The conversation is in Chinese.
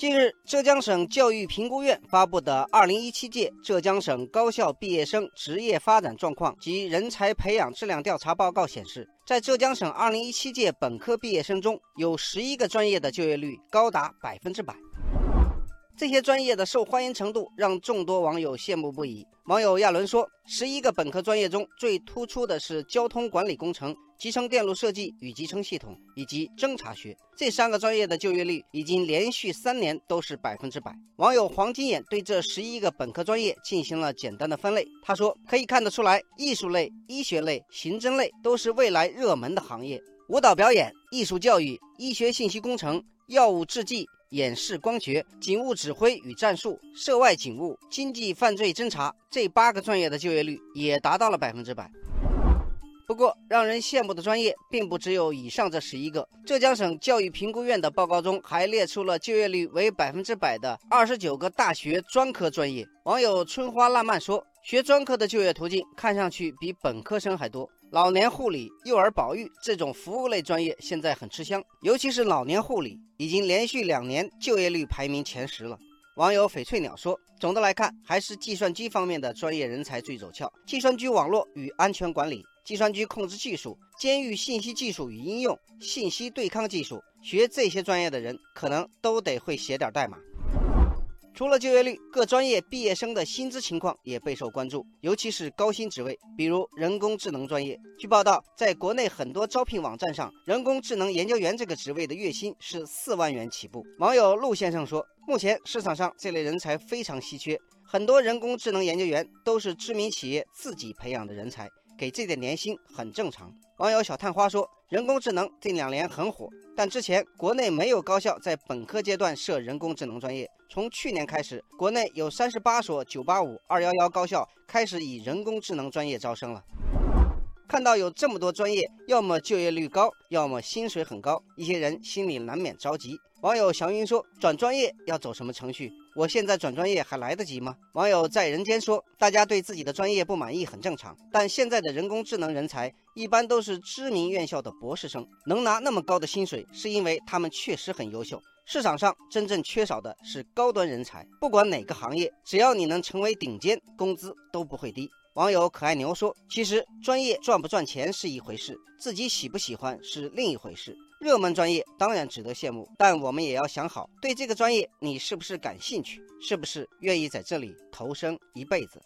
近日，浙江省教育评估院发布的二零一七届浙江省高校毕业生职业发展状况及人才培养质量调查报告显示，在浙江省二零一七届本科毕业生中，有十一个专业的就业率高达百分之百。这些专业的受欢迎程度让众多网友羡慕不已。网友亚伦说：“十一个本科专业中最突出的是交通管理工程、集成电路设计与集成系统以及侦查学这三个专业的就业率已经连续三年都是百分之百。”网友黄金眼对这十一个本科专业进行了简单的分类，他说：“可以看得出来，艺术类、医学类、刑侦类都是未来热门的行业，舞蹈表演、艺术教育、医学信息工程、药物制剂。”演示光学、警务指挥与战术、涉外警务、经济犯罪侦查这八个专业的就业率也达到了百分之百。不过，让人羡慕的专业并不只有以上这十一个。浙江省教育评估院的报告中还列出了就业率为百分之百的二十九个大学专科专业。网友春花烂漫说。学专科的就业途径看上去比本科生还多，老年护理、幼儿保育这种服务类专业现在很吃香，尤其是老年护理，已经连续两年就业率排名前十了。网友翡翠鸟说：“总的来看，还是计算机方面的专业人才最走俏，计算机网络与安全管理、计算机控制技术、监狱信息技术与应用、信息对抗技术，学这些专业的人可能都得会写点代码。”除了就业率，各专业毕业生的薪资情况也备受关注，尤其是高薪职位，比如人工智能专业。据报道，在国内很多招聘网站上，人工智能研究员这个职位的月薪是四万元起步。网友陆先生说，目前市场上这类人才非常稀缺，很多人工智能研究员都是知名企业自己培养的人才。给这点年薪很正常。网友小探花说，人工智能近两年很火，但之前国内没有高校在本科阶段设人工智能专业。从去年开始，国内有三十八所985、211高校开始以人工智能专业招生了。看到有这么多专业，要么就业率高，要么薪水很高，一些人心里难免着急。网友祥云说：“转专业要走什么程序？我现在转专业还来得及吗？”网友在人间说：“大家对自己的专业不满意很正常，但现在的人工智能人才一般都是知名院校的博士生，能拿那么高的薪水，是因为他们确实很优秀。市场上真正缺少的是高端人才，不管哪个行业，只要你能成为顶尖，工资都不会低。”网友可爱牛说：“其实专业赚不赚钱是一回事，自己喜不喜欢是另一回事。热门专业当然值得羡慕，但我们也要想好，对这个专业你是不是感兴趣，是不是愿意在这里投身一辈子。”